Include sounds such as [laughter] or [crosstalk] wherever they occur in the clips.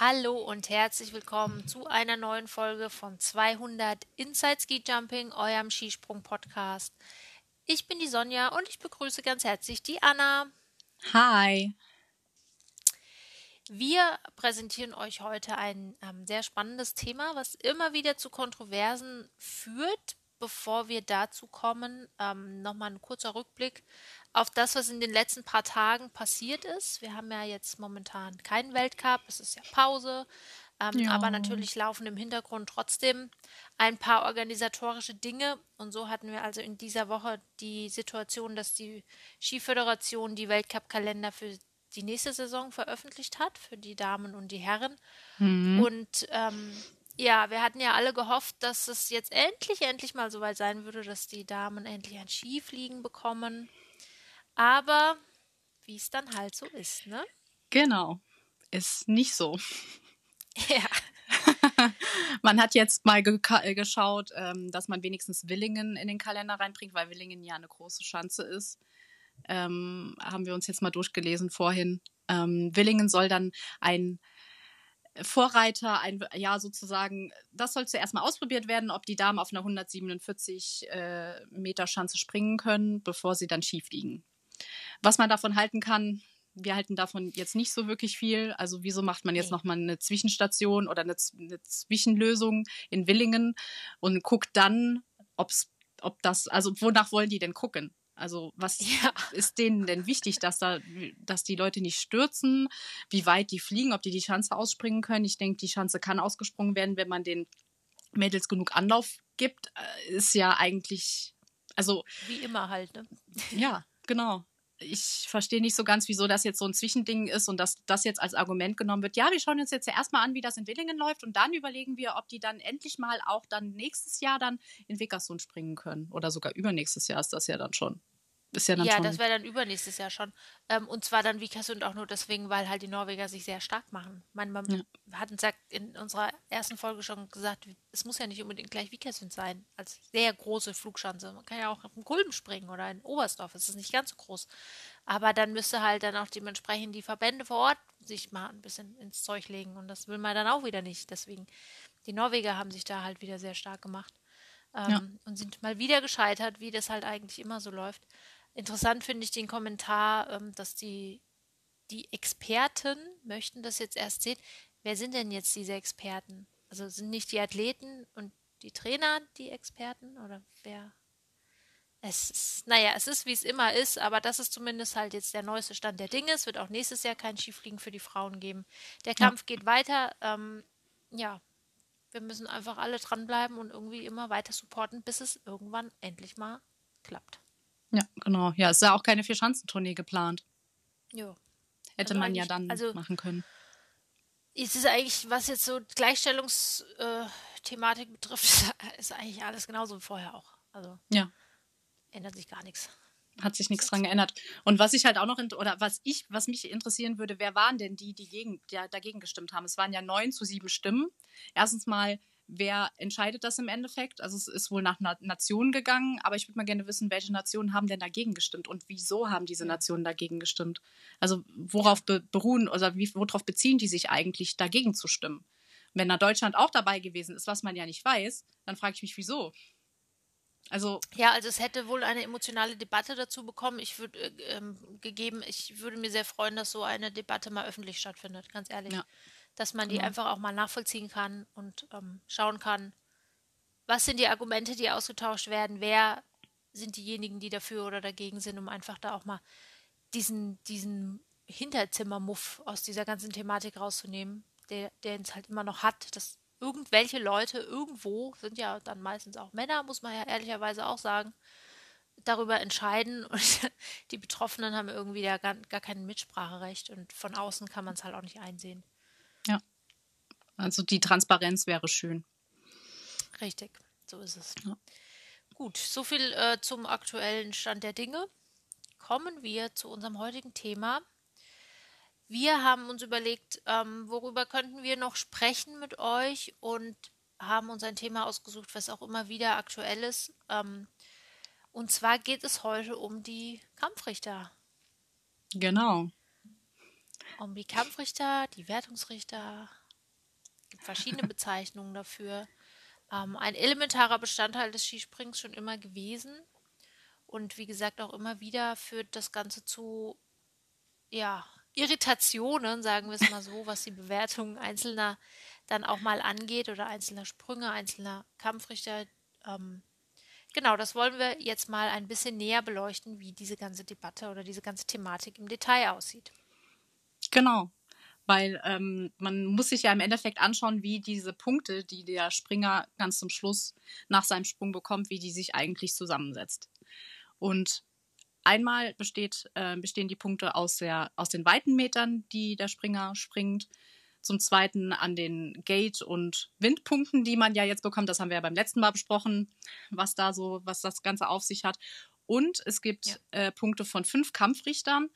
Hallo und herzlich willkommen zu einer neuen Folge von 200 Inside Ski Jumping, eurem Skisprung-Podcast. Ich bin die Sonja und ich begrüße ganz herzlich die Anna. Hi. Wir präsentieren euch heute ein ähm, sehr spannendes Thema, was immer wieder zu Kontroversen führt. Bevor wir dazu kommen, ähm, nochmal ein kurzer Rückblick auf das, was in den letzten paar Tagen passiert ist. Wir haben ja jetzt momentan keinen Weltcup, es ist ja Pause, ähm, ja. aber natürlich laufen im Hintergrund trotzdem ein paar organisatorische Dinge. Und so hatten wir also in dieser Woche die Situation, dass die Skiföderation die Weltcup-Kalender für die nächste Saison veröffentlicht hat, für die Damen und die Herren. Mhm. Und ähm, ja, wir hatten ja alle gehofft, dass es jetzt endlich, endlich mal so weit sein würde, dass die Damen endlich ein Skifliegen bekommen. Aber wie es dann halt so ist, ne? Genau. Ist nicht so. Ja. [laughs] man hat jetzt mal ge äh, geschaut, ähm, dass man wenigstens Willingen in den Kalender reinbringt, weil Willingen ja eine große Schanze ist. Ähm, haben wir uns jetzt mal durchgelesen vorhin. Ähm, Willingen soll dann ein Vorreiter, ein, ja, sozusagen, das soll zuerst mal ausprobiert werden, ob die Damen auf einer 147 äh, Meter Schanze springen können, bevor sie dann schief liegen. Was man davon halten kann, wir halten davon jetzt nicht so wirklich viel. Also wieso macht man jetzt nee. nochmal eine Zwischenstation oder eine, eine, Zwischenlösung in Willingen und guckt dann, ob's, ob das, also wonach wollen die denn gucken? Also was [laughs] ja. ist denen denn wichtig, dass da, dass die Leute nicht stürzen, wie weit die fliegen, ob die die Schanze ausspringen können? Ich denke, die Schanze kann ausgesprungen werden, wenn man den Mädels genug Anlauf gibt. Äh, ist ja eigentlich, also wie immer halt, ne? Ja, genau ich verstehe nicht so ganz, wieso das jetzt so ein Zwischending ist und dass das jetzt als Argument genommen wird. Ja, wir schauen uns jetzt ja erstmal an, wie das in Willingen läuft und dann überlegen wir, ob die dann endlich mal auch dann nächstes Jahr dann in Wickersund springen können. Oder sogar übernächstes Jahr ist das ja dann schon. Ist ja dann ja, schon. das wäre dann übernächstes Jahr schon. Ähm, und zwar dann Vikersund auch nur deswegen, weil halt die Norweger sich sehr stark machen. Man, man ja. hat in unserer ersten Folge schon gesagt, es muss ja nicht unbedingt gleich Vikersund sein, als sehr große Flugschanze. Man kann ja auch in Kulm springen oder in Oberstdorf, es ist nicht ganz so groß. Aber dann müsste halt dann auch dementsprechend die Verbände vor Ort sich mal ein bisschen ins Zeug legen. Und das will man dann auch wieder nicht. Deswegen, die Norweger haben sich da halt wieder sehr stark gemacht. Ähm, ja. Und sind mal wieder gescheitert, wie das halt eigentlich immer so läuft. Interessant finde ich den Kommentar, ähm, dass die, die Experten möchten das jetzt erst sehen. Wer sind denn jetzt diese Experten? Also sind nicht die Athleten und die Trainer die Experten oder wer? Es ist, naja, es ist wie es immer ist, aber das ist zumindest halt jetzt der neueste Stand der Dinge. Es wird auch nächstes Jahr kein Skifliegen für die Frauen geben. Der Kampf ja. geht weiter. Ähm, ja, wir müssen einfach alle dranbleiben und irgendwie immer weiter supporten, bis es irgendwann endlich mal klappt. Ja, genau. Ja, es ist ja auch keine Vier-Schanzentournee geplant. Ja. Hätte also man ja dann also, machen können. Es ist eigentlich, was jetzt so Gleichstellungsthematik äh, betrifft, [laughs] ist eigentlich alles genauso wie vorher auch. Also ja. ändert sich gar nichts. Hat sich nichts dran geändert. Und was ich halt auch noch, oder was ich, was mich interessieren würde, wer waren denn die, die, gegen, die dagegen gestimmt haben? Es waren ja neun zu sieben Stimmen. Erstens mal wer entscheidet das im Endeffekt? Also es ist wohl nach Nationen gegangen, aber ich würde mal gerne wissen, welche Nationen haben denn dagegen gestimmt und wieso haben diese Nationen dagegen gestimmt? Also worauf be beruhen oder wie, worauf beziehen die sich eigentlich, dagegen zu stimmen? Wenn da Deutschland auch dabei gewesen ist, was man ja nicht weiß, dann frage ich mich, wieso? Also ja, also es hätte wohl eine emotionale Debatte dazu bekommen. Ich würde äh, ähm, gegeben, ich würde mir sehr freuen, dass so eine Debatte mal öffentlich stattfindet, ganz ehrlich. Ja dass man die genau. einfach auch mal nachvollziehen kann und ähm, schauen kann, was sind die Argumente, die ausgetauscht werden, wer sind diejenigen, die dafür oder dagegen sind, um einfach da auch mal diesen, diesen Hinterzimmermuff aus dieser ganzen Thematik rauszunehmen, der, der es halt immer noch hat, dass irgendwelche Leute irgendwo, sind ja dann meistens auch Männer, muss man ja ehrlicherweise auch sagen, darüber entscheiden [laughs] und die Betroffenen haben irgendwie ja gar, gar kein Mitspracherecht und von außen kann man es halt auch nicht einsehen. Ja. Also die Transparenz wäre schön. Richtig, so ist es. Ja. Gut, so viel äh, zum aktuellen Stand der Dinge. Kommen wir zu unserem heutigen Thema. Wir haben uns überlegt, ähm, worüber könnten wir noch sprechen mit euch und haben uns ein Thema ausgesucht, was auch immer wieder aktuell ist. Ähm, und zwar geht es heute um die Kampfrichter. Genau um die Kampfrichter, die Wertungsrichter gibt verschiedene [laughs] Bezeichnungen dafür. Ähm, ein elementarer Bestandteil des Skisprings schon immer gewesen. Und wie gesagt, auch immer wieder führt das Ganze zu, ja, Irritationen, sagen wir es mal so, was die Bewertung einzelner dann auch mal angeht oder einzelner Sprünge, einzelner Kampfrichter. Ähm, genau, das wollen wir jetzt mal ein bisschen näher beleuchten, wie diese ganze Debatte oder diese ganze Thematik im Detail aussieht. Genau, weil ähm, man muss sich ja im Endeffekt anschauen, wie diese Punkte, die der Springer ganz zum Schluss nach seinem Sprung bekommt, wie die sich eigentlich zusammensetzt. Und einmal besteht, äh, bestehen die Punkte aus, der, aus den weiten Metern, die der Springer springt. Zum Zweiten an den Gate- und Windpunkten, die man ja jetzt bekommt. Das haben wir ja beim letzten Mal besprochen, was da so, was das Ganze auf sich hat. Und es gibt ja. äh, Punkte von fünf Kampfrichtern,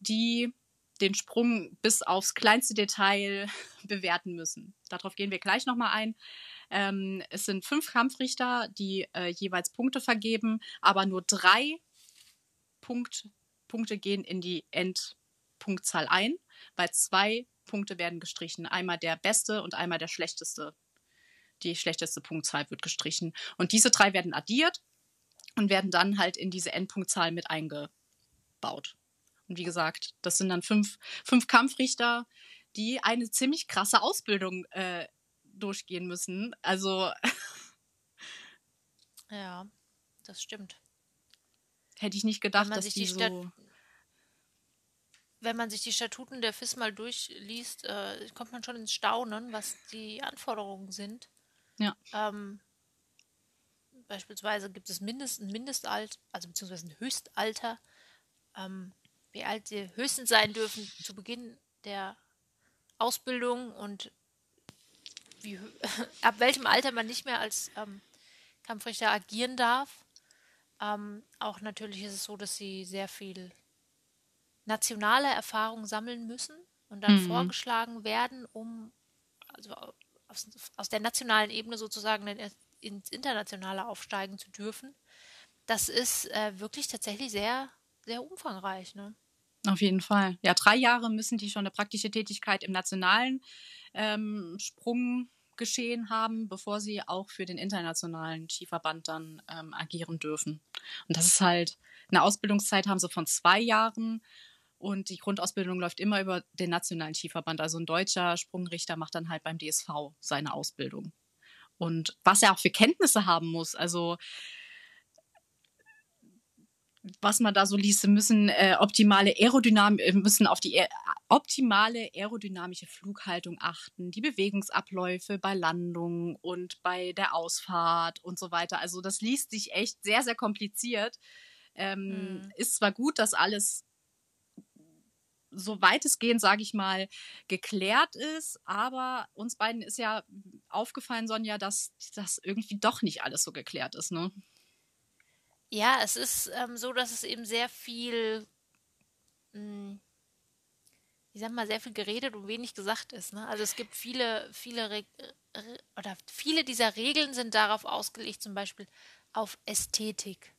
die den Sprung bis aufs kleinste Detail [laughs] bewerten müssen. Darauf gehen wir gleich nochmal ein. Ähm, es sind fünf Kampfrichter, die äh, jeweils Punkte vergeben, aber nur drei Punkt, Punkte gehen in die Endpunktzahl ein, weil zwei Punkte werden gestrichen. Einmal der beste und einmal der schlechteste. Die schlechteste Punktzahl wird gestrichen. Und diese drei werden addiert und werden dann halt in diese Endpunktzahl mit eingebaut. Und wie gesagt, das sind dann fünf, fünf Kampfrichter, die eine ziemlich krasse Ausbildung äh, durchgehen müssen. Also. [laughs] ja, das stimmt. Hätte ich nicht gedacht, dass die, die so. Wenn man sich die Statuten der FIS mal durchliest, äh, kommt man schon ins Staunen, was die Anforderungen sind. Ja. Ähm, beispielsweise gibt es mindest, ein Mindestalter, also beziehungsweise ein Höchstalter. Ähm, wie alt sie höchstens sein dürfen zu Beginn der Ausbildung und wie, [laughs] ab welchem Alter man nicht mehr als ähm, Kampfrichter agieren darf. Ähm, auch natürlich ist es so, dass sie sehr viel nationale Erfahrung sammeln müssen und dann mhm. vorgeschlagen werden, um also aus, aus, der nationalen Ebene sozusagen ins Internationale aufsteigen zu dürfen. Das ist äh, wirklich tatsächlich sehr, sehr umfangreich. Ne? Auf jeden Fall. Ja, drei Jahre müssen die schon eine praktische Tätigkeit im nationalen ähm, Sprunggeschehen haben, bevor sie auch für den internationalen Skiverband dann ähm, agieren dürfen. Und das ist halt, eine Ausbildungszeit haben sie von zwei Jahren und die Grundausbildung läuft immer über den nationalen Skiverband. Also ein deutscher Sprungrichter macht dann halt beim DSV seine Ausbildung. Und was er auch für Kenntnisse haben muss, also was man da so liest, müssen äh, optimale Aerodynamik, äh, müssen auf die äh, optimale aerodynamische Flughaltung achten, die Bewegungsabläufe bei Landung und bei der Ausfahrt und so weiter. Also das liest sich echt sehr, sehr kompliziert. Ähm, mhm. Ist zwar gut, dass alles so weitestgehend, sage ich mal, geklärt ist. Aber uns beiden ist ja aufgefallen, Sonja, dass das irgendwie doch nicht alles so geklärt ist, ne? Ja, es ist ähm, so, dass es eben sehr viel, mh, hm, ich sag mal, sehr viel geredet und wenig gesagt ist. Ne? Also es gibt viele, viele Re oder viele dieser Regeln sind darauf ausgelegt, zum Beispiel auf Ästhetik.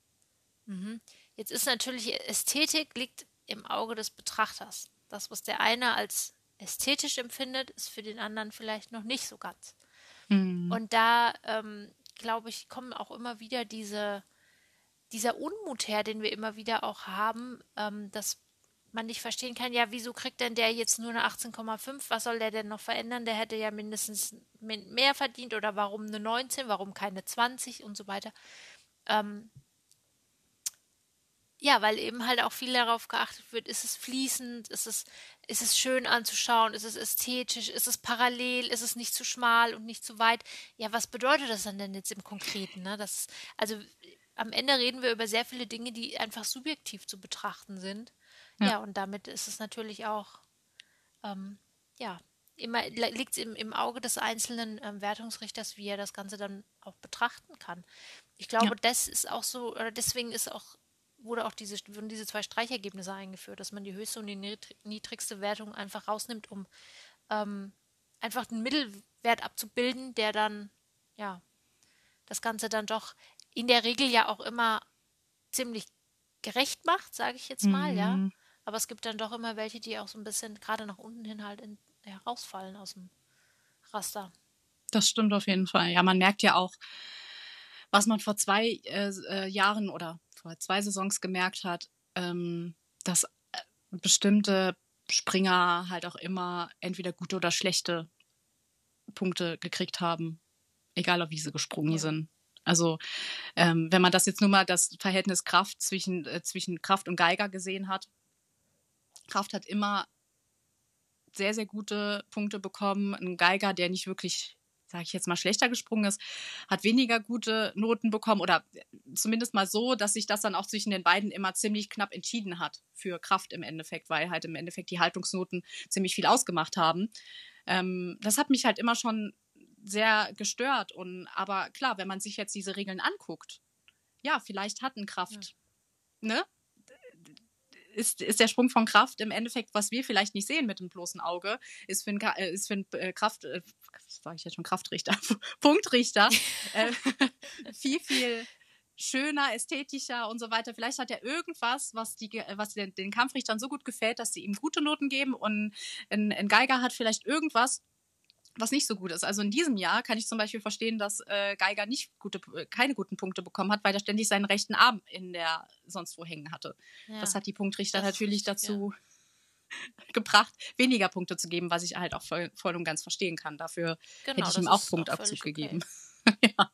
Mhm. Jetzt ist natürlich Ästhetik liegt im Auge des Betrachters. Das, was der eine als ästhetisch empfindet, ist für den anderen vielleicht noch nicht so ganz. Mhm. Und da, ähm, glaube ich, kommen auch immer wieder diese dieser Unmut her, den wir immer wieder auch haben, ähm, dass man nicht verstehen kann, ja, wieso kriegt denn der jetzt nur eine 18,5? Was soll der denn noch verändern? Der hätte ja mindestens mehr verdient oder warum eine 19, warum keine 20 und so weiter. Ähm, ja, weil eben halt auch viel darauf geachtet wird, ist es fließend, ist es, ist es schön anzuschauen, ist es ästhetisch, ist es parallel, ist es nicht zu schmal und nicht zu weit. Ja, was bedeutet das dann denn jetzt im Konkreten? Ne? Das, also am Ende reden wir über sehr viele Dinge, die einfach subjektiv zu betrachten sind. Ja, ja und damit ist es natürlich auch, ähm, ja, immer liegt es im, im Auge des einzelnen ähm, Wertungsrichters, wie er das Ganze dann auch betrachten kann. Ich glaube, ja. das ist auch so, oder deswegen ist auch, wurde auch diese, wurden diese zwei Streichergebnisse eingeführt, dass man die höchste und die niedrigste Wertung einfach rausnimmt, um ähm, einfach den Mittelwert abzubilden, der dann, ja, das Ganze dann doch in der Regel ja auch immer ziemlich gerecht macht, sage ich jetzt mal, mhm. ja. Aber es gibt dann doch immer welche, die auch so ein bisschen gerade nach unten hin halt in, herausfallen aus dem Raster. Das stimmt auf jeden Fall. Ja, man merkt ja auch, was man vor zwei äh, äh, Jahren oder vor zwei Saisons gemerkt hat, ähm, dass äh, bestimmte Springer halt auch immer entweder gute oder schlechte Punkte gekriegt haben, egal ob wie sie gesprungen ja. sind. Also ähm, wenn man das jetzt nur mal das Verhältnis Kraft zwischen, äh, zwischen Kraft und Geiger gesehen hat, Kraft hat immer sehr, sehr gute Punkte bekommen. Ein Geiger, der nicht wirklich sage ich jetzt mal, schlechter gesprungen ist, hat weniger gute Noten bekommen oder zumindest mal so, dass sich das dann auch zwischen den beiden immer ziemlich knapp entschieden hat für Kraft im Endeffekt, weil halt im Endeffekt die Haltungsnoten ziemlich viel ausgemacht haben. Ähm, das hat mich halt immer schon sehr gestört. Und aber klar, wenn man sich jetzt diese Regeln anguckt, ja, vielleicht hat ein Kraft, ja. ne? ist, ist der Sprung von Kraft im Endeffekt, was wir vielleicht nicht sehen mit dem bloßen Auge, ist für einen, ist für einen äh, Kraft, äh, sage ich jetzt schon Kraftrichter, [laughs] Punktrichter, äh, [laughs] viel, viel schöner, ästhetischer und so weiter. Vielleicht hat er irgendwas, was, die, was den, den Kampfrichtern so gut gefällt, dass sie ihm gute Noten geben und ein, ein Geiger hat vielleicht irgendwas, was nicht so gut ist. Also in diesem Jahr kann ich zum Beispiel verstehen, dass äh, Geiger nicht gute, äh, keine guten Punkte bekommen hat, weil er ständig seinen rechten Arm in der sonst wo hängen hatte. Ja, das hat die Punktrichter natürlich dazu ja. [laughs] gebracht, weniger Punkte zu geben, was ich halt auch voll, voll und ganz verstehen kann. Dafür genau, hätte ich ihm auch Punktabzug okay. gegeben. [laughs] ja.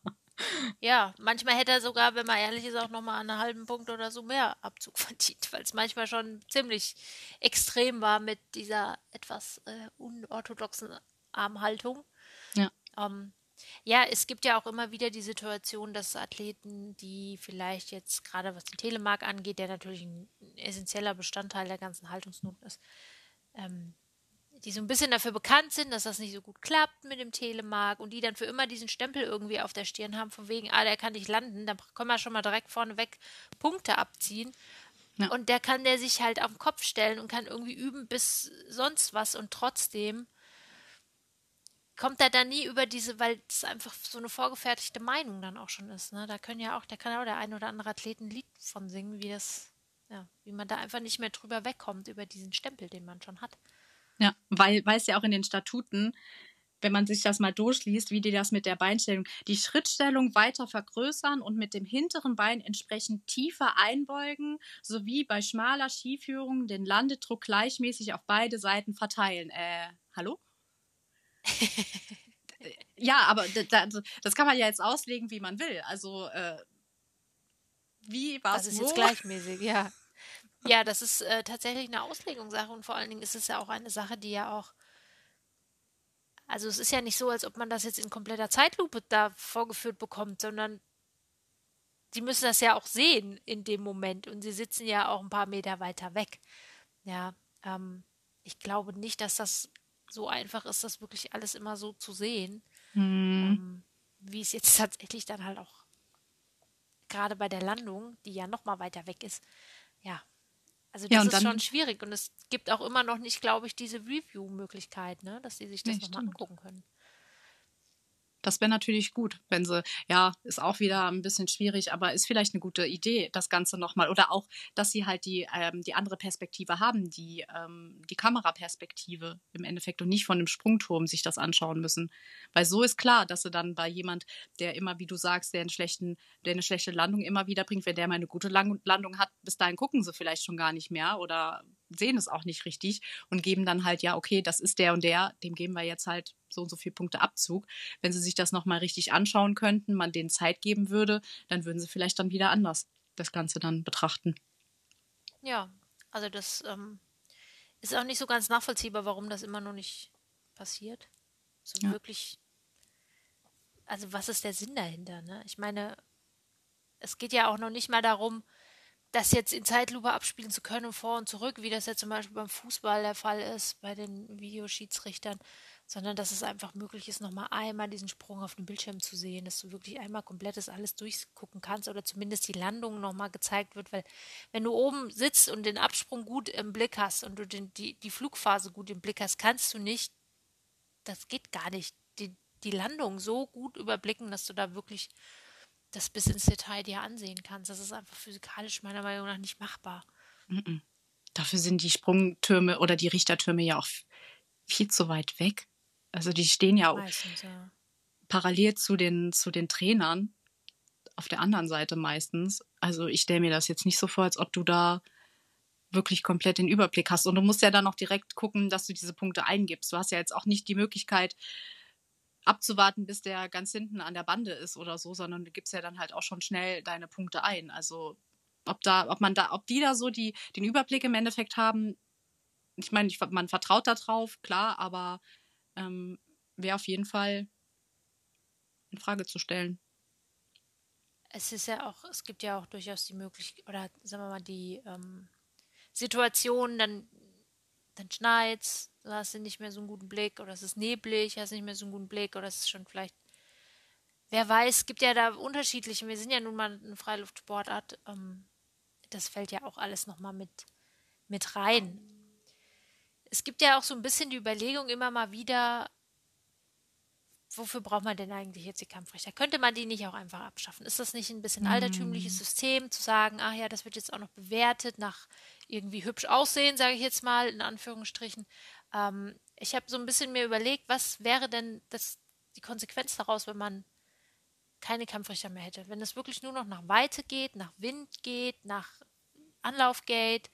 Ja, manchmal hätte er sogar, wenn man ehrlich ist, auch nochmal einen halben Punkt oder so mehr Abzug [laughs] verdient, weil es manchmal schon ziemlich extrem war mit dieser etwas äh, unorthodoxen Armhaltung. Ja. Ähm, ja, es gibt ja auch immer wieder die Situation, dass Athleten, die vielleicht jetzt gerade was den Telemark angeht, der natürlich ein, essentieller Bestandteil der ganzen Haltungsnoten ist, ähm, die so ein bisschen dafür bekannt sind, dass das nicht so gut klappt mit dem Telemark und die dann für immer diesen Stempel irgendwie auf der Stirn haben, von wegen, ah, der kann nicht landen, dann können wir schon mal direkt vorneweg Punkte abziehen. Ja. Und der kann der sich halt auf den Kopf stellen und kann irgendwie üben bis sonst was und trotzdem kommt er dann nie über diese, weil es einfach so eine vorgefertigte Meinung dann auch schon ist. Ne? Da können ja auch, da kann auch der ein oder andere Athlet ein Lied von singen, wie das, ja, wie man da einfach nicht mehr drüber wegkommt, über diesen Stempel, den man schon hat. Ja, weil, weil es ja auch in den Statuten, wenn man sich das mal durchliest, wie die das mit der Beinstellung, die Schrittstellung weiter vergrößern und mit dem hinteren Bein entsprechend tiefer einbeugen, sowie bei schmaler Skiführung den Landedruck gleichmäßig auf beide Seiten verteilen. Äh, hallo? Ja, aber das kann man ja jetzt auslegen, wie man will. Also, äh, wie war es? Das ist wo? jetzt gleichmäßig, ja. [laughs] Ja, das ist äh, tatsächlich eine Auslegungssache und vor allen Dingen ist es ja auch eine Sache, die ja auch. Also, es ist ja nicht so, als ob man das jetzt in kompletter Zeitlupe da vorgeführt bekommt, sondern die müssen das ja auch sehen in dem Moment und sie sitzen ja auch ein paar Meter weiter weg. Ja, ähm, ich glaube nicht, dass das so einfach ist, das wirklich alles immer so zu sehen, mhm. ähm, wie es jetzt [laughs] tatsächlich dann halt auch gerade bei der Landung, die ja noch mal weiter weg ist, ja. Also das ja, ist schon schwierig und es gibt auch immer noch nicht, glaube ich, diese Review-Möglichkeit, ne, dass sie sich das nee, nochmal angucken können. Das wäre natürlich gut, wenn sie, ja, ist auch wieder ein bisschen schwierig, aber ist vielleicht eine gute Idee, das Ganze nochmal. Oder auch, dass sie halt die, ähm, die andere Perspektive haben, die, ähm, die Kameraperspektive im Endeffekt und nicht von dem Sprungturm sich das anschauen müssen. Weil so ist klar, dass sie dann bei jemand, der immer, wie du sagst, der, einen schlechten, der eine schlechte Landung immer wieder bringt, wenn der mal eine gute Landung hat, bis dahin gucken sie vielleicht schon gar nicht mehr oder sehen es auch nicht richtig und geben dann halt, ja, okay, das ist der und der, dem geben wir jetzt halt so und so viele Punkte Abzug. Wenn sie sich das nochmal richtig anschauen könnten, man denen Zeit geben würde, dann würden sie vielleicht dann wieder anders das Ganze dann betrachten. Ja, also das ähm, ist auch nicht so ganz nachvollziehbar, warum das immer noch nicht passiert. So ja. wirklich. Also was ist der Sinn dahinter? Ne? Ich meine, es geht ja auch noch nicht mal darum, das jetzt in Zeitlupe abspielen zu können, vor und zurück, wie das ja zum Beispiel beim Fußball der Fall ist, bei den Videoschiedsrichtern, sondern dass es einfach möglich ist, nochmal einmal diesen Sprung auf dem Bildschirm zu sehen, dass du wirklich einmal komplett das alles durchgucken kannst oder zumindest die Landung nochmal gezeigt wird, weil wenn du oben sitzt und den Absprung gut im Blick hast und du den, die, die Flugphase gut im Blick hast, kannst du nicht, das geht gar nicht, die, die Landung so gut überblicken, dass du da wirklich das bis ins Detail dir ansehen kannst. Das ist einfach physikalisch meiner Meinung nach nicht machbar. Mm -mm. Dafür sind die Sprungtürme oder die Richtertürme ja auch viel zu weit weg. Also die stehen ja, Meistens, ja. parallel zu den, zu den Trainern auf der anderen Seite meistens. Also ich stelle mir das jetzt nicht so vor, als ob du da wirklich komplett den Überblick hast. Und du musst ja dann auch direkt gucken, dass du diese Punkte eingibst. Du hast ja jetzt auch nicht die Möglichkeit, abzuwarten, bis der ganz hinten an der Bande ist oder so, sondern du gibst ja dann halt auch schon schnell deine Punkte ein. Also ob da, ob man da, ob die da so die, den Überblick im Endeffekt haben, ich meine, man vertraut da drauf, klar, aber ähm, wäre auf jeden Fall in Frage zu stellen. Es ist ja auch, es gibt ja auch durchaus die Möglichkeit, oder sagen wir mal, die ähm, Situation, dann, dann schneit's, du hast du nicht mehr so einen guten Blick, oder es ist neblig, hast nicht mehr so einen guten Blick, oder es ist schon vielleicht, wer weiß, es gibt ja da unterschiedliche, wir sind ja nun mal eine Freiluftsportart, ähm, das fällt ja auch alles nochmal mit, mit rein. Es gibt ja auch so ein bisschen die Überlegung immer mal wieder, wofür braucht man denn eigentlich jetzt die Kampfrichter? Könnte man die nicht auch einfach abschaffen? Ist das nicht ein bisschen altertümliches mm. System, zu sagen, ach ja, das wird jetzt auch noch bewertet nach irgendwie hübsch aussehen, sage ich jetzt mal, in Anführungsstrichen. Ähm, ich habe so ein bisschen mir überlegt, was wäre denn das, die Konsequenz daraus, wenn man keine Kampfrichter mehr hätte? Wenn es wirklich nur noch nach Weite geht, nach Wind geht, nach Anlauf geht,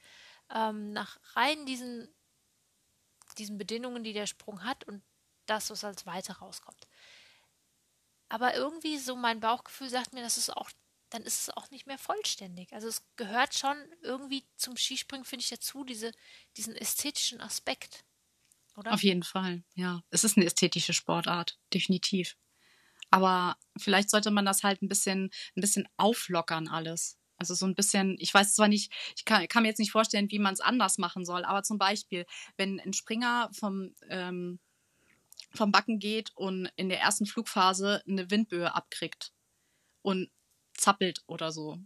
ähm, nach rein diesen, diesen Bedingungen, die der Sprung hat und das, was als Weite rauskommt. Aber irgendwie so mein Bauchgefühl sagt mir, das ist auch, dann ist es auch nicht mehr vollständig. Also es gehört schon irgendwie zum Skispringen, finde ich, dazu, diese, diesen ästhetischen Aspekt. Oder? Auf jeden Fall, ja. Es ist eine ästhetische Sportart, definitiv. Aber vielleicht sollte man das halt ein bisschen, ein bisschen auflockern alles. Also so ein bisschen, ich weiß zwar nicht, ich kann, kann mir jetzt nicht vorstellen, wie man es anders machen soll, aber zum Beispiel, wenn ein Springer vom, ähm, vom Backen geht und in der ersten Flugphase eine Windböe abkriegt und zappelt oder so.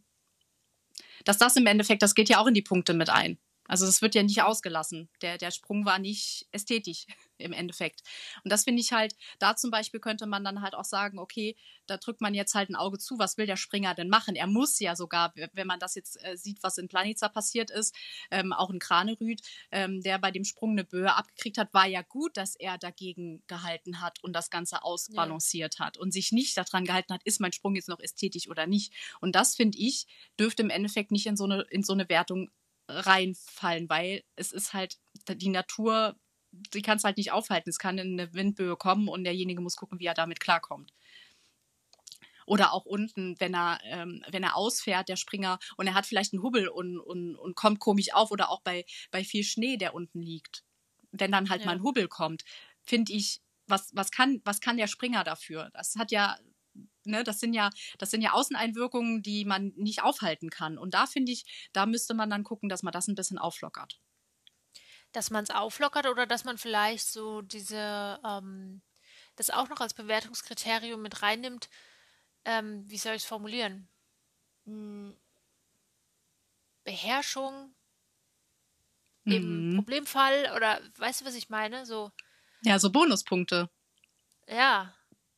Dass das im Endeffekt, das geht ja auch in die Punkte mit ein. Also das wird ja nicht ausgelassen. Der, der Sprung war nicht ästhetisch [laughs] im Endeffekt. Und das finde ich halt, da zum Beispiel könnte man dann halt auch sagen, okay, da drückt man jetzt halt ein Auge zu, was will der Springer denn machen? Er muss ja sogar, wenn man das jetzt äh, sieht, was in Planica passiert ist, ähm, auch in Kranerüth, ähm, der bei dem Sprung eine Böe abgekriegt hat, war ja gut, dass er dagegen gehalten hat und das Ganze ausbalanciert ja. hat und sich nicht daran gehalten hat, ist mein Sprung jetzt noch ästhetisch oder nicht. Und das, finde ich, dürfte im Endeffekt nicht in so eine, in so eine Wertung reinfallen, weil es ist halt die Natur, die kann es halt nicht aufhalten. Es kann in eine Windböe kommen und derjenige muss gucken, wie er damit klarkommt. Oder auch unten, wenn er, ähm, wenn er ausfährt, der Springer, und er hat vielleicht einen Hubbel und, und, und kommt komisch auf, oder auch bei, bei viel Schnee, der unten liegt. Wenn dann halt ja. mal ein Hubbel kommt, finde ich, was, was, kann, was kann der Springer dafür? Das hat ja ne, das sind ja, das sind ja Außeneinwirkungen, die man nicht aufhalten kann. Und da finde ich, da müsste man dann gucken, dass man das ein bisschen auflockert. Dass man es auflockert oder dass man vielleicht so diese, ähm, das auch noch als Bewertungskriterium mit reinnimmt. Ähm, wie soll ich es formulieren? Hm, Beherrschung mhm. im Problemfall oder weißt du, was ich meine? So. Ja, so Bonuspunkte. Ja,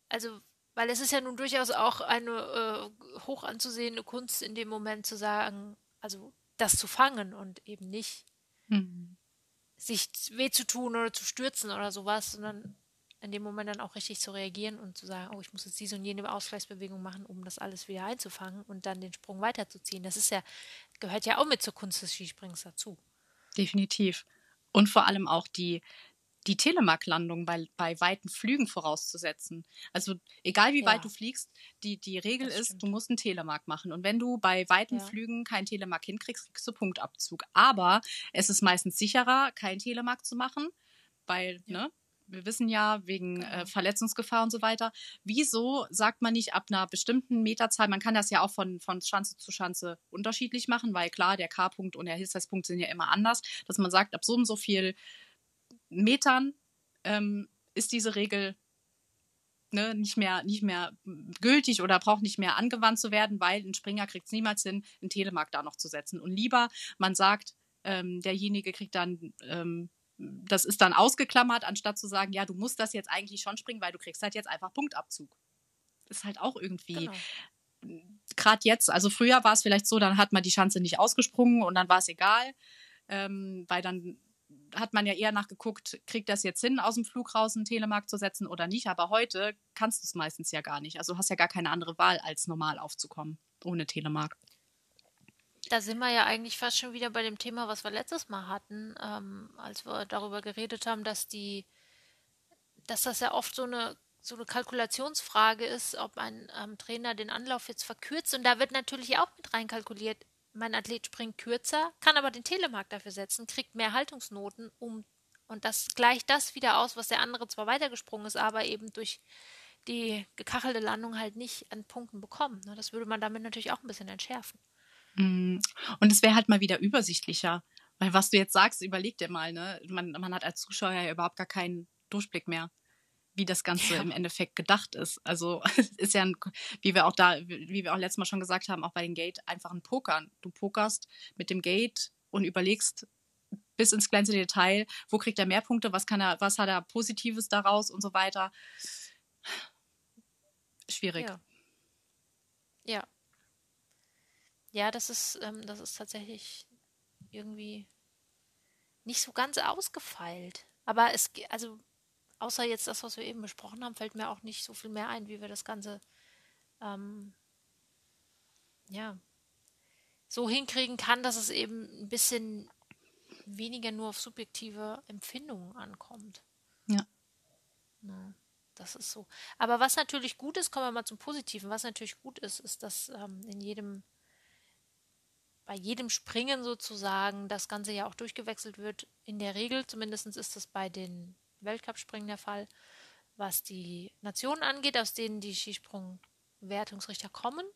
also weil es ist ja nun durchaus auch eine äh, hoch anzusehende Kunst in dem Moment zu sagen, also das zu fangen und eben nicht mhm. sich weh zu tun oder zu stürzen oder sowas, sondern in dem Moment dann auch richtig zu reagieren und zu sagen, oh, ich muss jetzt diese und jene Ausgleichsbewegung machen, um das alles wieder einzufangen und dann den Sprung weiterzuziehen. Das ist ja, gehört ja auch mit zur Kunst des Skisprings dazu. Definitiv. Und vor allem auch die, die Telemark-Landung bei, bei weiten Flügen vorauszusetzen. Also egal wie ja. weit du fliegst, die, die Regel ist, du musst einen Telemark machen. Und wenn du bei weiten ja. Flügen keinen Telemark hinkriegst, kriegst du Punktabzug. Aber es ist meistens sicherer, keinen Telemark zu machen, weil, ja. ne? Wir wissen ja, wegen äh, genau. Verletzungsgefahr und so weiter. Wieso sagt man nicht ab einer bestimmten Meterzahl, man kann das ja auch von, von Schanze zu Schanze unterschiedlich machen, weil klar, der K-Punkt und der Hilfspunkt sind ja immer anders, dass man sagt, ab so und so viel Metern ähm, ist diese Regel ne, nicht, mehr, nicht mehr gültig oder braucht nicht mehr angewandt zu werden, weil ein Springer kriegt es niemals hin, einen Telemark da noch zu setzen. Und lieber man sagt, ähm, derjenige kriegt dann, ähm, das ist dann ausgeklammert, anstatt zu sagen, ja, du musst das jetzt eigentlich schon springen, weil du kriegst halt jetzt einfach Punktabzug. Ist halt auch irgendwie. Genau. Gerade jetzt, also früher war es vielleicht so, dann hat man die Chance nicht ausgesprungen und dann war es egal, ähm, weil dann hat man ja eher nachgeguckt, kriegt das jetzt hin, aus dem Flug raus einen Telemark zu setzen oder nicht. Aber heute kannst du es meistens ja gar nicht. Also du hast ja gar keine andere Wahl, als normal aufzukommen, ohne Telemark. Da sind wir ja eigentlich fast schon wieder bei dem Thema, was wir letztes Mal hatten, ähm, als wir darüber geredet haben, dass die, dass das ja oft so eine so eine Kalkulationsfrage ist, ob ein ähm, Trainer den Anlauf jetzt verkürzt. Und da wird natürlich auch mit reinkalkuliert, mein Athlet springt kürzer, kann aber den Telemark dafür setzen, kriegt mehr Haltungsnoten, um und das gleicht das wieder aus, was der andere zwar weitergesprungen ist, aber eben durch die gekachelte Landung halt nicht an Punkten bekommen. Ne? Das würde man damit natürlich auch ein bisschen entschärfen. Mm. Und es wäre halt mal wieder übersichtlicher. Weil was du jetzt sagst, überleg dir mal, ne? Man, man hat als Zuschauer ja überhaupt gar keinen Durchblick mehr wie das Ganze ja. im Endeffekt gedacht ist. Also es [laughs] ist ja, ein, wie wir auch da, wie wir auch letztes Mal schon gesagt haben, auch bei den Gate einfach ein Pokern. Du pokerst mit dem Gate und überlegst bis ins kleinste Detail, wo kriegt er mehr Punkte, was kann er, was hat er Positives daraus und so weiter. Schwierig. Ja. Ja, ja das ist, ähm, das ist tatsächlich irgendwie nicht so ganz ausgefeilt. Aber es, also außer jetzt das, was wir eben besprochen haben, fällt mir auch nicht so viel mehr ein, wie wir das Ganze ähm, ja so hinkriegen kann, dass es eben ein bisschen weniger nur auf subjektive Empfindungen ankommt. Ja. ja. Das ist so. Aber was natürlich gut ist, kommen wir mal zum Positiven. Was natürlich gut ist, ist, dass ähm, in jedem, bei jedem Springen sozusagen das Ganze ja auch durchgewechselt wird. In der Regel, zumindest ist das bei den Weltcup-Springen der Fall, was die Nationen angeht, aus denen die Skisprung-Wertungsrichter kommen.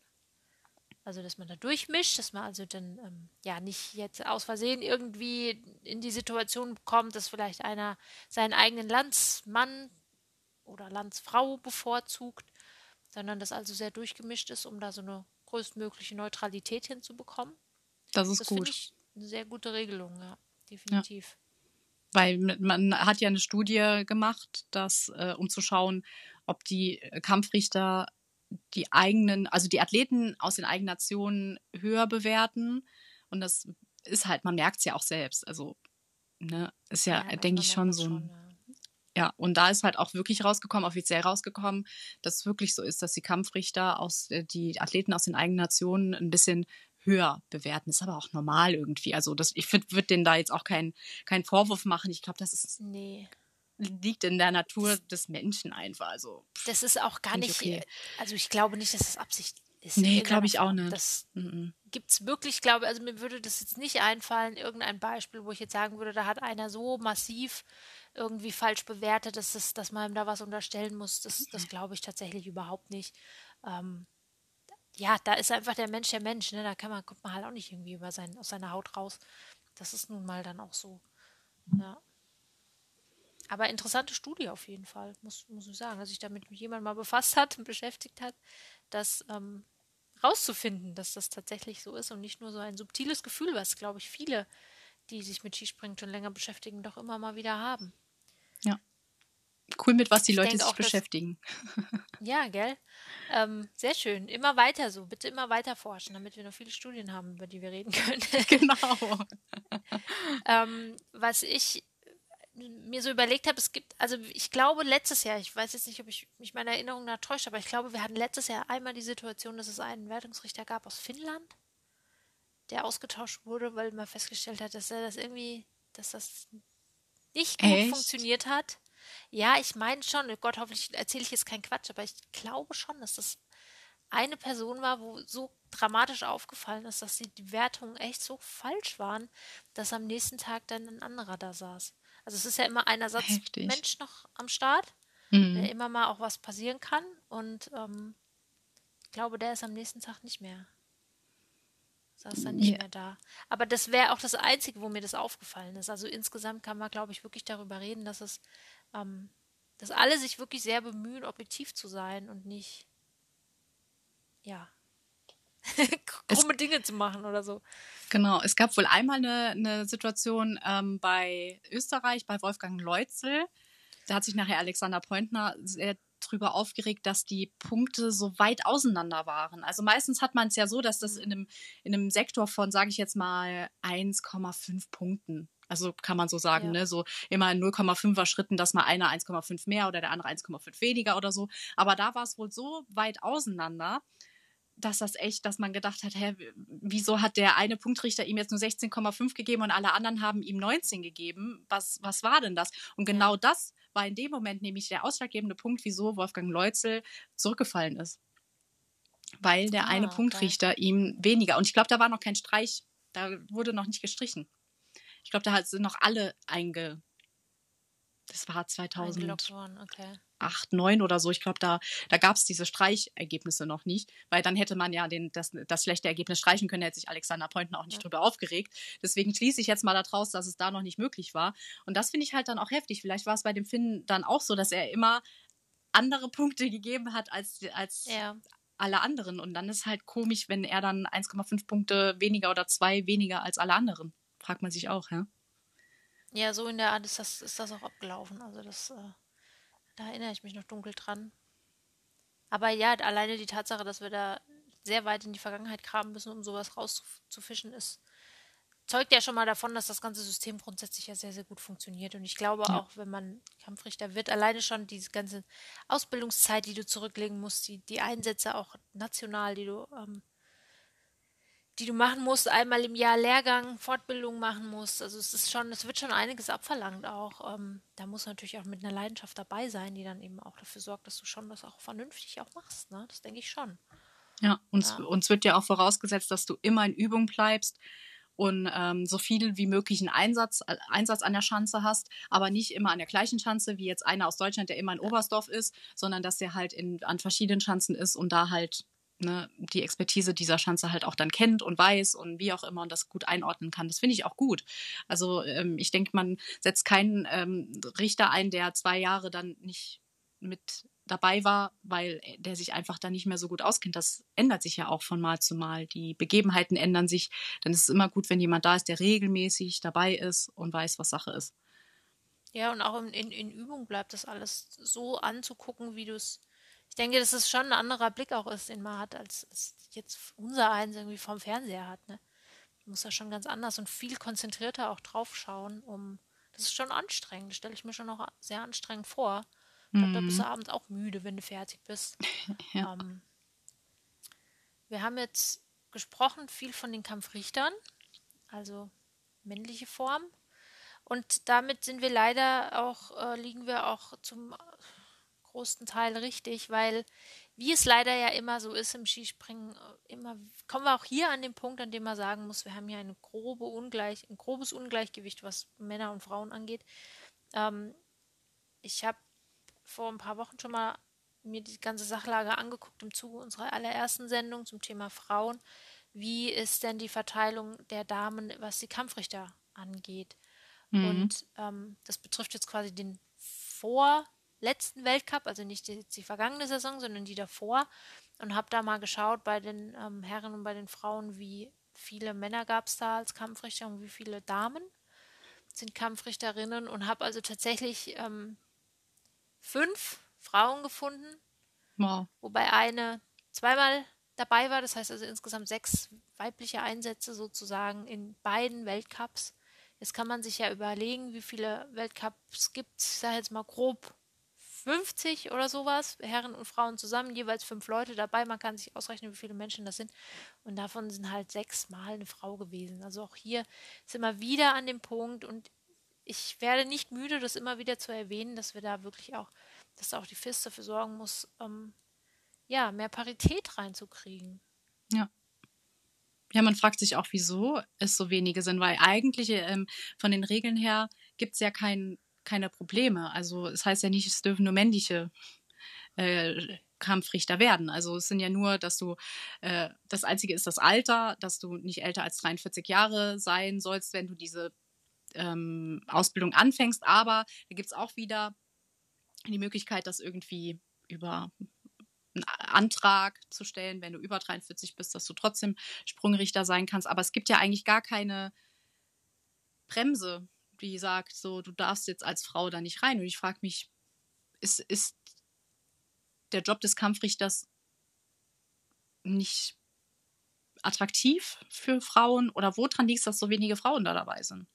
Also, dass man da durchmischt, dass man also dann ähm, ja nicht jetzt aus Versehen irgendwie in die Situation kommt, dass vielleicht einer seinen eigenen Landsmann oder Landsfrau bevorzugt, sondern das also sehr durchgemischt ist, um da so eine größtmögliche Neutralität hinzubekommen. Das ist das gut. Ich eine sehr gute Regelung, ja, definitiv. Ja. Weil man hat ja eine Studie gemacht, dass, äh, um zu schauen, ob die Kampfrichter die eigenen, also die Athleten aus den eigenen Nationen höher bewerten. Und das ist halt, man merkt es ja auch selbst. Also, ne, ist ja, ja denke ich, schon so ein. Ja. und da ist halt auch wirklich rausgekommen, offiziell rausgekommen, dass es wirklich so ist, dass die Kampfrichter aus, äh, die Athleten aus den eigenen Nationen ein bisschen höher bewerten. Ist aber auch normal irgendwie. Also das, ich würde denen da jetzt auch keinen kein Vorwurf machen. Ich glaube, das ist nee. liegt in der Natur des Menschen einfach. Also, das ist auch gar nicht, okay. Also ich glaube nicht, dass das Absicht ist. Nee, glaube ich auch nicht. Das gibt es wirklich, glaube also mir würde das jetzt nicht einfallen, irgendein Beispiel, wo ich jetzt sagen würde, da hat einer so massiv irgendwie falsch bewertet, dass, es, dass man ihm da was unterstellen muss. Das, das glaube ich tatsächlich überhaupt nicht. Ähm, ja, da ist einfach der Mensch der Mensch, ne? Da kann man, kommt man halt auch nicht irgendwie über sein, aus seiner Haut raus. Das ist nun mal dann auch so. Ja. Aber interessante Studie auf jeden Fall, muss, muss ich sagen, dass sich damit jemand mal befasst hat und beschäftigt hat, das ähm, rauszufinden, dass das tatsächlich so ist und nicht nur so ein subtiles Gefühl, was, glaube ich, viele, die sich mit Skispringen schon länger beschäftigen, doch immer mal wieder haben. Ja. Cool, mit was die ich Leute sich auch, beschäftigen. [laughs] ja, gell? Ähm, sehr schön. Immer weiter so. Bitte immer weiter forschen, damit wir noch viele Studien haben, über die wir reden können. [laughs] genau. [laughs] ähm, was ich mir so überlegt habe, es gibt, also ich glaube letztes Jahr, ich weiß jetzt nicht, ob ich mich meine Erinnerung da täuscht, aber ich glaube, wir hatten letztes Jahr einmal die Situation, dass es einen Wertungsrichter gab aus Finnland, der ausgetauscht wurde, weil man festgestellt hat, dass er das irgendwie, dass das nicht gut Echt? funktioniert hat. Ja, ich meine schon, oh Gott, hoffentlich erzähle ich jetzt keinen Quatsch, aber ich glaube schon, dass das eine Person war, wo so dramatisch aufgefallen ist, dass die, Wertungen echt so falsch waren, dass am nächsten Tag dann ein anderer da saß. Also es ist ja immer ein Ersatzmensch noch am Start, mhm. der immer mal auch was passieren kann und ähm, ich glaube, der ist am nächsten Tag nicht mehr saß dann nicht ja. mehr da. Aber das wäre auch das Einzige, wo mir das aufgefallen ist. Also insgesamt kann man, glaube ich, wirklich darüber reden, dass es ähm, dass alle sich wirklich sehr bemühen, objektiv zu sein und nicht, ja, [laughs] krumme Dinge zu machen oder so. Genau, es gab wohl einmal eine, eine Situation ähm, bei Österreich, bei Wolfgang Leutzel. Da hat sich nachher Alexander Pointner sehr drüber aufgeregt, dass die Punkte so weit auseinander waren. Also meistens hat man es ja so, dass das in einem, in einem Sektor von, sage ich jetzt mal, 1,5 Punkten Also kann man so sagen, ja. ne? So immer in 0,5er Schritten, dass mal einer 1,5 mehr oder der andere 1,5 weniger oder so. Aber da war es wohl so weit auseinander, dass das echt, dass man gedacht hat, hä, wieso hat der eine Punktrichter ihm jetzt nur 16,5 gegeben und alle anderen haben ihm 19 gegeben? Was, was war denn das? Und genau ja. das war in dem Moment nämlich der ausschlaggebende Punkt, wieso Wolfgang Leutzel zurückgefallen ist. Weil der ah, eine okay. Punktrichter ihm weniger, und ich glaube, da war noch kein Streich, da wurde noch nicht gestrichen. Ich glaube, da sind noch alle einge. Das war 2000. Okay. 8, 9 oder so. Ich glaube, da, da gab es diese Streichergebnisse noch nicht, weil dann hätte man ja den, das, das schlechte Ergebnis streichen können, hätte sich Alexander Pointen auch nicht ja. drüber aufgeregt. Deswegen schließe ich jetzt mal daraus, dass es da noch nicht möglich war. Und das finde ich halt dann auch heftig. Vielleicht war es bei dem Finn dann auch so, dass er immer andere Punkte gegeben hat als, als ja. alle anderen. Und dann ist halt komisch, wenn er dann 1,5 Punkte weniger oder zwei weniger als alle anderen. Fragt man sich auch, ja. Ja, so in der Art ist das, ist das auch abgelaufen. Also das äh, da erinnere ich mich noch dunkel dran. Aber ja, alleine die Tatsache, dass wir da sehr weit in die Vergangenheit graben müssen, um sowas rauszufischen, ist, zeugt ja schon mal davon, dass das ganze System grundsätzlich ja sehr, sehr gut funktioniert. Und ich glaube ja. auch, wenn man Kampfrichter wird, alleine schon diese ganze Ausbildungszeit, die du zurücklegen musst, die, die Einsätze auch national, die du ähm, die du machen musst, einmal im Jahr Lehrgang, Fortbildung machen musst. Also es ist schon, es wird schon einiges abverlangt auch. Ähm, da muss natürlich auch mit einer Leidenschaft dabei sein, die dann eben auch dafür sorgt, dass du schon das auch vernünftig auch machst. Ne? Das denke ich schon. Ja, uns, ja. uns wird ja auch vorausgesetzt, dass du immer in Übung bleibst und ähm, so viel wie möglich einen Einsatz, äh, Einsatz an der Schanze hast, aber nicht immer an der gleichen Schanze, wie jetzt einer aus Deutschland, der immer in Oberstdorf ist, sondern dass der halt in, an verschiedenen Schanzen ist und da halt ne, die Expertise dieser Schanze halt auch dann kennt und weiß und wie auch immer und das gut einordnen kann. Das finde ich auch gut. Also ähm, ich denke, man setzt keinen ähm, Richter ein, der zwei Jahre dann nicht mit dabei war, weil der sich einfach da nicht mehr so gut auskennt. Das ändert sich ja auch von Mal zu Mal. Die Begebenheiten ändern sich. Dann ist es immer gut, wenn jemand da ist, der regelmäßig dabei ist und weiß, was Sache ist. Ja, und auch in, in Übung bleibt das alles so anzugucken, wie du es ich denke, dass es schon ein anderer Blick auch ist, den man hat, als es jetzt unser eins irgendwie vom Fernseher hat. Ne? Man muss da schon ganz anders und viel konzentrierter auch drauf schauen, um. Das ist schon anstrengend, das stelle ich mir schon noch sehr anstrengend vor. Ich glaube, da bist du mhm. abends auch müde, wenn du fertig bist. [laughs] ja. ähm, wir haben jetzt gesprochen viel von den Kampfrichtern, also männliche Form. Und damit sind wir leider auch, äh, liegen wir auch zum großen Teil richtig, weil wie es leider ja immer so ist im Skispringen, äh, immer kommen wir auch hier an den Punkt, an dem man sagen muss, wir haben hier eine grobe Ungleich, ein grobes Ungleichgewicht, was Männer und Frauen angeht. Ähm, ich habe vor ein paar Wochen schon mal mir die ganze Sachlage angeguckt im Zuge unserer allerersten Sendung zum Thema Frauen. Wie ist denn die Verteilung der Damen, was die Kampfrichter angeht? Mhm. Und ähm, das betrifft jetzt quasi den Vor- letzten Weltcup, also nicht die, die vergangene Saison, sondern die davor. Und habe da mal geschaut bei den ähm, Herren und bei den Frauen, wie viele Männer gab es da als Kampfrichter und wie viele Damen sind Kampfrichterinnen und habe also tatsächlich ähm, fünf Frauen gefunden, wow. wobei eine zweimal dabei war, das heißt also insgesamt sechs weibliche Einsätze sozusagen in beiden Weltcups. Jetzt kann man sich ja überlegen, wie viele Weltcups gibt es, ich sage jetzt mal grob 50 oder sowas, Herren und Frauen zusammen, jeweils fünf Leute dabei. Man kann sich ausrechnen, wie viele Menschen das sind. Und davon sind halt sechs Mal eine Frau gewesen. Also auch hier sind wir wieder an dem Punkt und ich werde nicht müde, das immer wieder zu erwähnen, dass wir da wirklich auch, dass da auch die FIS dafür sorgen muss, ähm, ja, mehr Parität reinzukriegen. Ja. Ja, man fragt sich auch, wieso es so wenige sind, weil eigentlich ähm, von den Regeln her gibt es ja keinen keine Probleme. Also es heißt ja nicht, es dürfen nur männliche äh, Kampfrichter werden. Also es sind ja nur, dass du, äh, das Einzige ist das Alter, dass du nicht älter als 43 Jahre sein sollst, wenn du diese ähm, Ausbildung anfängst. Aber da gibt es auch wieder die Möglichkeit, das irgendwie über einen Antrag zu stellen, wenn du über 43 bist, dass du trotzdem Sprungrichter sein kannst. Aber es gibt ja eigentlich gar keine Bremse die sagt, so, du darfst jetzt als Frau da nicht rein. Und ich frage mich, ist, ist der Job des Kampfrichters nicht attraktiv für Frauen oder woran liegt es, dass so wenige Frauen da dabei sind?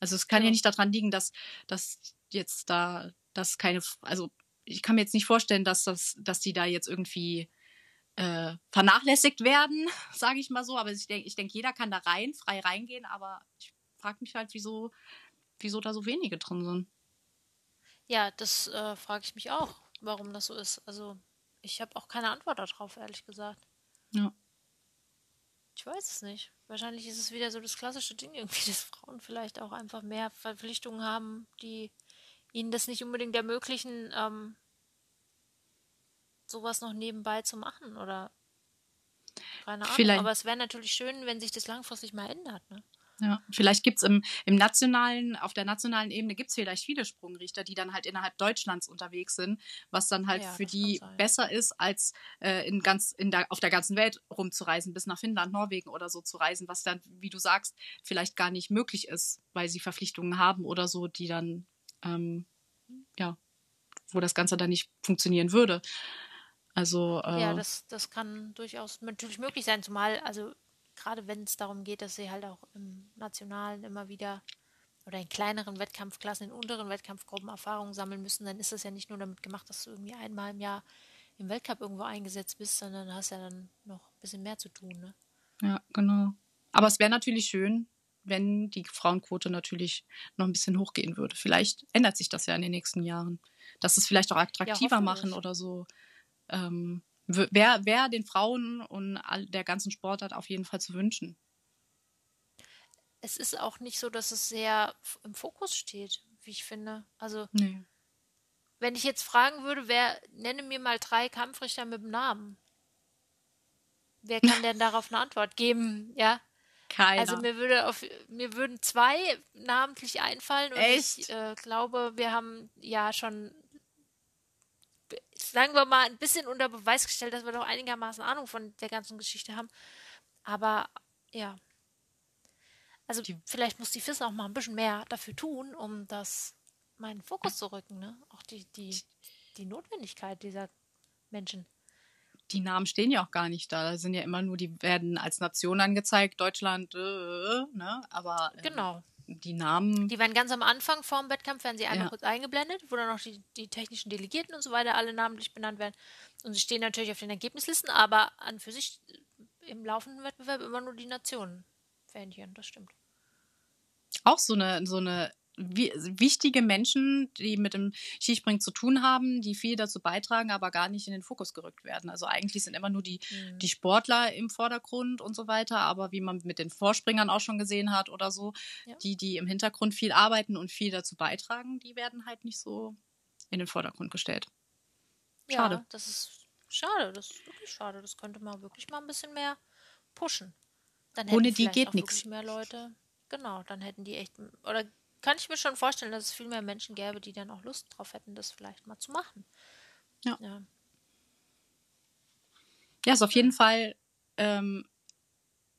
Also es kann ja, ja nicht daran liegen, dass, dass jetzt da, dass keine, also ich kann mir jetzt nicht vorstellen, dass das, dass die da jetzt irgendwie äh, vernachlässigt werden, [laughs] sage ich mal so. Aber ich denke, ich denk, jeder kann da rein, frei reingehen, aber ich frage mich halt, wieso, wieso da so wenige drin sind. Ja, das äh, frage ich mich auch, warum das so ist. Also ich habe auch keine Antwort darauf, ehrlich gesagt. Ja. Ich weiß es nicht. Wahrscheinlich ist es wieder so das klassische Ding [laughs] irgendwie, dass Frauen vielleicht auch einfach mehr Verpflichtungen haben, die ihnen das nicht unbedingt ermöglichen, ähm, sowas noch nebenbei zu machen oder keine Ahnung. Vielleicht. Aber es wäre natürlich schön, wenn sich das langfristig mal ändert. Ne? Ja, vielleicht gibt es im, im nationalen, auf der nationalen Ebene gibt es vielleicht viele Sprungrichter, die dann halt innerhalb Deutschlands unterwegs sind, was dann halt ja, für die besser ist, als äh, in ganz, in der, auf der ganzen Welt rumzureisen, bis nach Finnland, Norwegen oder so zu reisen, was dann, wie du sagst, vielleicht gar nicht möglich ist, weil sie Verpflichtungen haben oder so, die dann, ähm, ja, wo das Ganze dann nicht funktionieren würde. Also, äh, ja, das, das kann durchaus natürlich möglich sein, zumal, also gerade wenn es darum geht, dass sie halt auch im Nationalen immer wieder oder in kleineren Wettkampfklassen, in unteren Wettkampfgruppen Erfahrungen sammeln müssen, dann ist das ja nicht nur damit gemacht, dass du irgendwie einmal im Jahr im Weltcup irgendwo eingesetzt bist, sondern hast ja dann noch ein bisschen mehr zu tun. Ne? Ja, genau. Aber es wäre natürlich schön, wenn die Frauenquote natürlich noch ein bisschen hochgehen würde. Vielleicht ändert sich das ja in den nächsten Jahren. Dass es vielleicht auch attraktiver ja, machen oder so. Ähm, wäre wär den Frauen und der ganzen Sportart auf jeden Fall zu wünschen. Es ist auch nicht so, dass es sehr im Fokus steht, wie ich finde. Also, nee. wenn ich jetzt fragen würde, wer nenne mir mal drei Kampfrichter mit dem Namen? Wer kann denn darauf eine Antwort geben? Ja. Keiner. Also mir würde auf mir würden zwei namentlich einfallen und Echt? ich äh, glaube, wir haben ja schon sagen wir mal, ein bisschen unter Beweis gestellt, dass wir doch einigermaßen Ahnung von der ganzen Geschichte haben. Aber ja. Also die, vielleicht muss die FIS auch mal ein bisschen mehr dafür tun, um das meinen Fokus zu rücken, ne? Auch die, die, die Notwendigkeit dieser Menschen. Die Namen stehen ja auch gar nicht da. Da sind ja immer nur, die werden als Nation angezeigt, Deutschland, äh, ne? Aber. Äh, genau die Namen. Die werden ganz am Anfang vorm Wettkampf werden sie einmal ja. kurz eingeblendet, wo dann auch die, die technischen Delegierten und so weiter alle namentlich benannt werden. Und sie stehen natürlich auf den Ergebnislisten, aber an für sich im laufenden Wettbewerb immer nur die Nationen Fähnchen, das stimmt. Auch so eine, so eine wichtige Menschen, die mit dem Skispringen zu tun haben, die viel dazu beitragen, aber gar nicht in den Fokus gerückt werden. Also eigentlich sind immer nur die, mhm. die Sportler im Vordergrund und so weiter, aber wie man mit den Vorspringern auch schon gesehen hat oder so, ja. die, die im Hintergrund viel arbeiten und viel dazu beitragen, die werden halt nicht so in den Vordergrund gestellt. Schade. Ja, das ist schade, das ist wirklich schade. Das könnte man wirklich mal ein bisschen mehr pushen. Dann Ohne die geht nichts. mehr Leute. Genau, dann hätten die echt oder kann ich mir schon vorstellen, dass es viel mehr Menschen gäbe, die dann auch Lust drauf hätten, das vielleicht mal zu machen. Ja. Ja, ja ist auf jeden Fall ähm,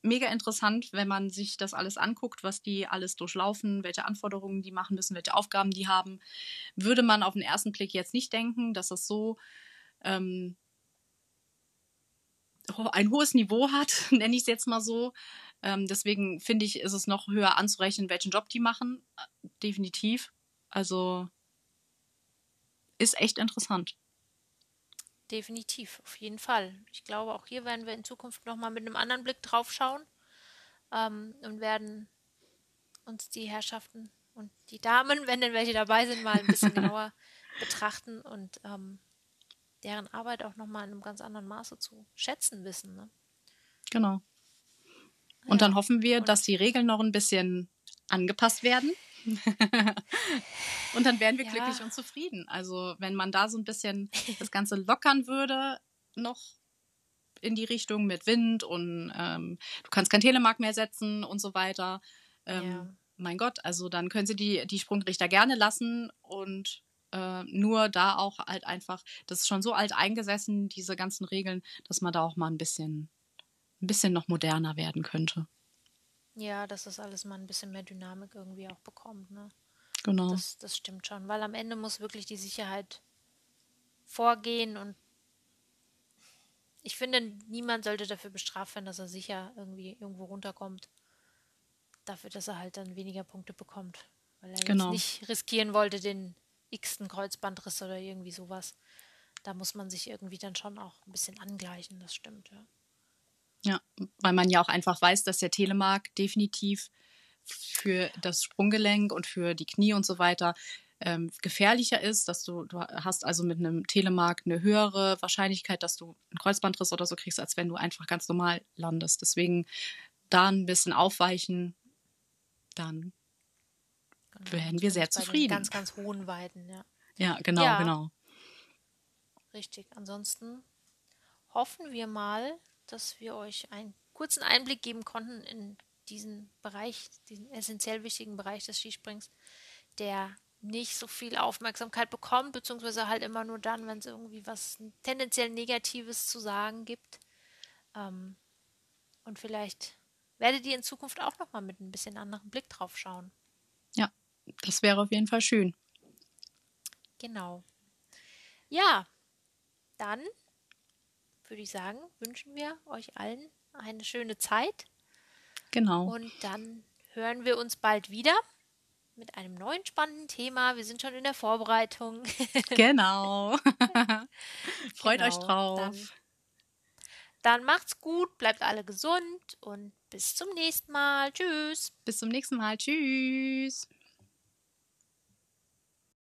mega interessant, wenn man sich das alles anguckt, was die alles durchlaufen, welche Anforderungen die machen müssen, welche Aufgaben die haben. Würde man auf den ersten Blick jetzt nicht denken, dass das so ähm, ein hohes Niveau hat, [laughs] nenne ich es jetzt mal so. Ähm, deswegen finde ich, ist es noch höher anzurechnen, welchen Job die machen. Äh, definitiv. Also ist echt interessant. Definitiv, auf jeden Fall. Ich glaube, auch hier werden wir in Zukunft nochmal mit einem anderen Blick drauf schauen ähm, und werden uns die Herrschaften und die Damen, [laughs] wenn denn welche dabei sind, mal ein bisschen [laughs] genauer betrachten und ähm, deren Arbeit auch nochmal in einem ganz anderen Maße zu schätzen wissen. Ne? Genau. Und ja. dann hoffen wir, dass die Regeln noch ein bisschen angepasst werden. [laughs] und dann wären wir ja. glücklich und zufrieden. Also wenn man da so ein bisschen [laughs] das Ganze lockern würde, noch in die Richtung mit Wind und ähm, du kannst kein Telemark mehr setzen und so weiter. Ähm, ja. Mein Gott, also dann können sie die, die Sprungrichter gerne lassen und äh, nur da auch halt einfach, das ist schon so alt eingesessen, diese ganzen Regeln, dass man da auch mal ein bisschen ein bisschen noch moderner werden könnte. Ja, dass das alles mal ein bisschen mehr Dynamik irgendwie auch bekommt, ne? Genau. Das, das stimmt schon, weil am Ende muss wirklich die Sicherheit vorgehen und ich finde, niemand sollte dafür bestraft werden, dass er sicher irgendwie irgendwo runterkommt. Dafür, dass er halt dann weniger Punkte bekommt. weil er genau. jetzt nicht riskieren wollte, den x-ten Kreuzbandriss oder irgendwie sowas. Da muss man sich irgendwie dann schon auch ein bisschen angleichen, das stimmt, ja. Ja, weil man ja auch einfach weiß, dass der Telemark definitiv für das Sprunggelenk und für die Knie und so weiter ähm, gefährlicher ist, dass du, du hast also mit einem Telemark eine höhere Wahrscheinlichkeit, dass du einen Kreuzbandriss oder so kriegst, als wenn du einfach ganz normal landest. Deswegen da ein bisschen aufweichen, dann genau, werden wir sehr zufrieden. ganz, ganz hohen Weiten, ja. Ja, genau, ja, genau. Richtig. Ansonsten hoffen wir mal, dass wir euch einen kurzen Einblick geben konnten in diesen Bereich, diesen essentiell wichtigen Bereich des Skisprings, der nicht so viel Aufmerksamkeit bekommt, beziehungsweise halt immer nur dann, wenn es irgendwie was tendenziell Negatives zu sagen gibt. Ähm, und vielleicht werdet ihr in Zukunft auch nochmal mit ein bisschen anderen Blick drauf schauen. Ja, das wäre auf jeden Fall schön. Genau. Ja, dann würde ich sagen, wünschen wir euch allen eine schöne Zeit. Genau. Und dann hören wir uns bald wieder mit einem neuen spannenden Thema. Wir sind schon in der Vorbereitung. [laughs] Genau. [laughs] Freut genau, euch drauf. Dann, dann macht's gut, bleibt alle gesund und bis zum nächsten Mal. Tschüss. Bis zum nächsten Mal. Tschüss.